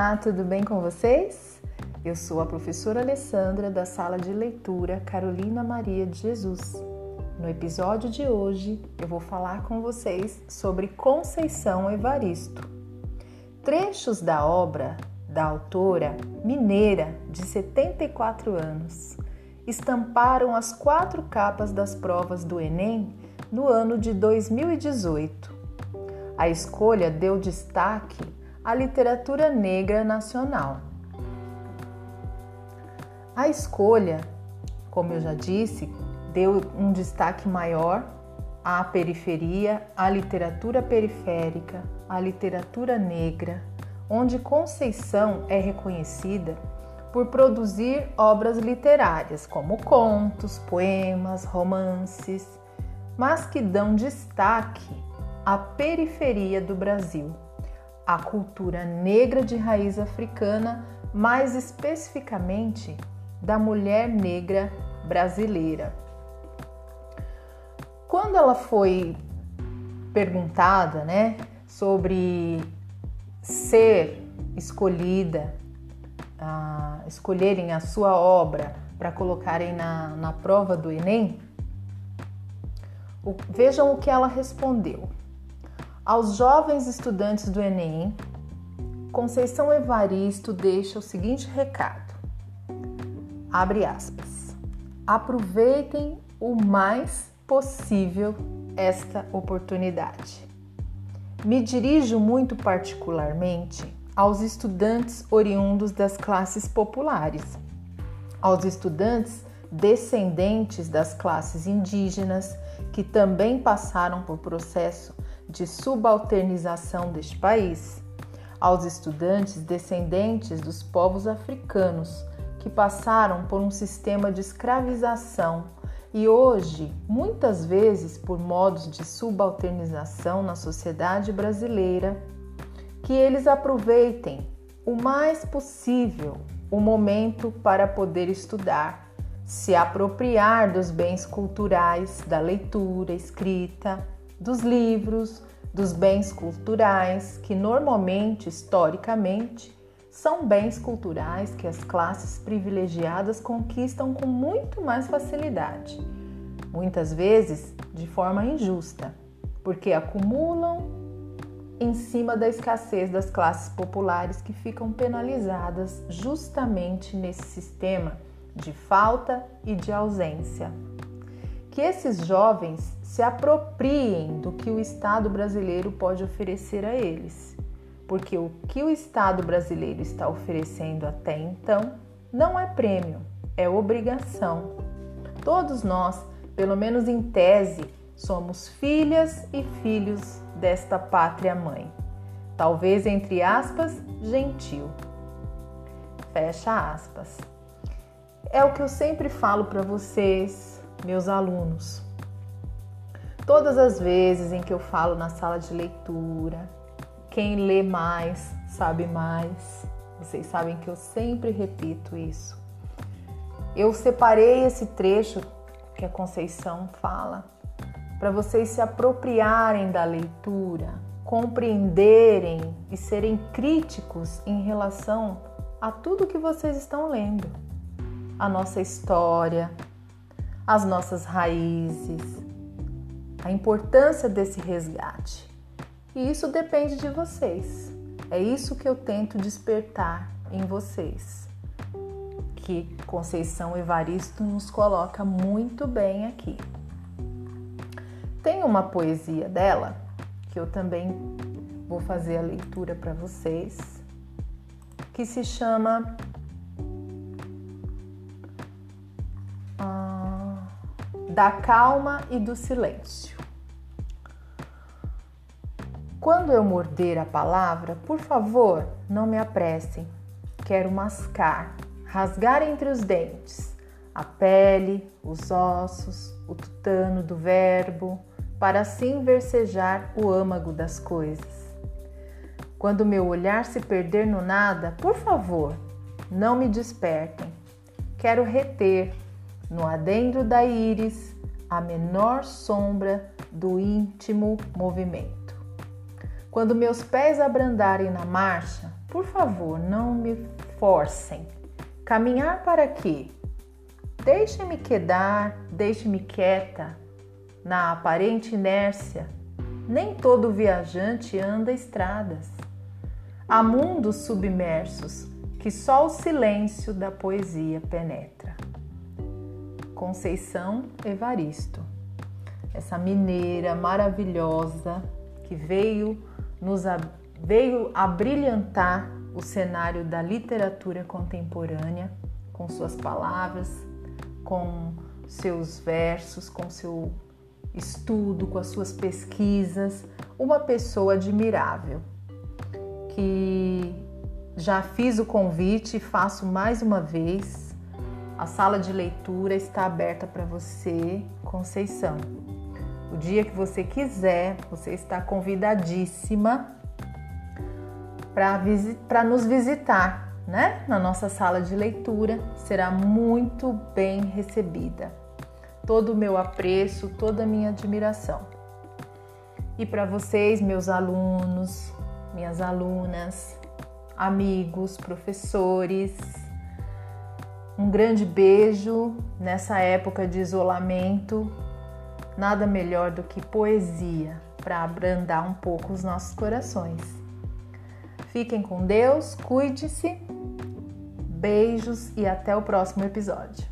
Olá, tudo bem com vocês? Eu sou a professora Alessandra da sala de leitura Carolina Maria de Jesus. No episódio de hoje, eu vou falar com vocês sobre Conceição Evaristo. Trechos da obra da autora mineira de 74 anos estamparam as quatro capas das provas do Enem no ano de 2018. A escolha deu destaque à literatura negra nacional. A escolha, como eu já disse, deu um destaque maior à periferia, à literatura periférica, à literatura negra, onde Conceição é reconhecida por produzir obras literárias como contos, poemas, romances, mas que dão destaque à periferia do Brasil, à cultura negra de raiz africana, mais especificamente da mulher negra brasileira. Quando ela foi perguntada, né, sobre ser escolhida, escolherem a sua obra para colocarem na, na prova do Enem, o, vejam o que ela respondeu. Aos jovens estudantes do Enem, Conceição Evaristo deixa o seguinte recado: abre aspas. Aproveitem o mais possível esta oportunidade. Me dirijo muito particularmente aos estudantes oriundos das classes populares, aos estudantes descendentes das classes indígenas que também passaram por processo de subalternização deste país, aos estudantes descendentes dos povos africanos que passaram por um sistema de escravização e hoje, muitas vezes por modos de subalternização na sociedade brasileira, que eles aproveitem o mais possível o momento para poder estudar, se apropriar dos bens culturais, da leitura, escrita, dos livros, dos bens culturais, que normalmente, historicamente, são bens culturais que as classes privilegiadas conquistam com muito mais facilidade, muitas vezes de forma injusta, porque acumulam em cima da escassez das classes populares que ficam penalizadas justamente nesse sistema de falta e de ausência. Que esses jovens se apropriem do que o Estado brasileiro pode oferecer a eles porque o que o Estado brasileiro está oferecendo até então não é prêmio, é obrigação. Todos nós, pelo menos em tese, somos filhas e filhos desta pátria mãe. Talvez entre aspas, gentil. Fecha aspas. É o que eu sempre falo para vocês, meus alunos. Todas as vezes em que eu falo na sala de leitura, quem lê mais sabe mais. Vocês sabem que eu sempre repito isso. Eu separei esse trecho que a Conceição fala para vocês se apropriarem da leitura, compreenderem e serem críticos em relação a tudo que vocês estão lendo. A nossa história, as nossas raízes, a importância desse resgate. E isso depende de vocês. É isso que eu tento despertar em vocês. Que Conceição Evaristo nos coloca muito bem aqui. Tem uma poesia dela que eu também vou fazer a leitura para vocês, que se chama Da Calma e do Silêncio. Quando eu morder a palavra, por favor, não me apressem. Quero mascar, rasgar entre os dentes a pele, os ossos, o tutano do verbo, para assim versejar o âmago das coisas. Quando meu olhar se perder no nada, por favor, não me despertem. Quero reter no adentro da íris a menor sombra do íntimo movimento. Quando meus pés abrandarem na marcha, por favor, não me forcem. Caminhar para quê? Deixe-me quedar, deixe-me quieta na aparente inércia. Nem todo viajante anda estradas. Há mundos submersos que só o silêncio da poesia penetra. Conceição Evaristo, essa mineira maravilhosa que veio nos veio a brilhantar o cenário da literatura contemporânea com suas palavras, com seus versos, com seu estudo, com as suas pesquisas, uma pessoa admirável que já fiz o convite e faço mais uma vez. A sala de leitura está aberta para você, Conceição. O dia que você quiser, você está convidadíssima para nos visitar, né? Na nossa sala de leitura, será muito bem recebida. Todo o meu apreço, toda a minha admiração. E para vocês, meus alunos, minhas alunas, amigos, professores, um grande beijo nessa época de isolamento. Nada melhor do que poesia para abrandar um pouco os nossos corações. Fiquem com Deus, cuide-se. Beijos e até o próximo episódio.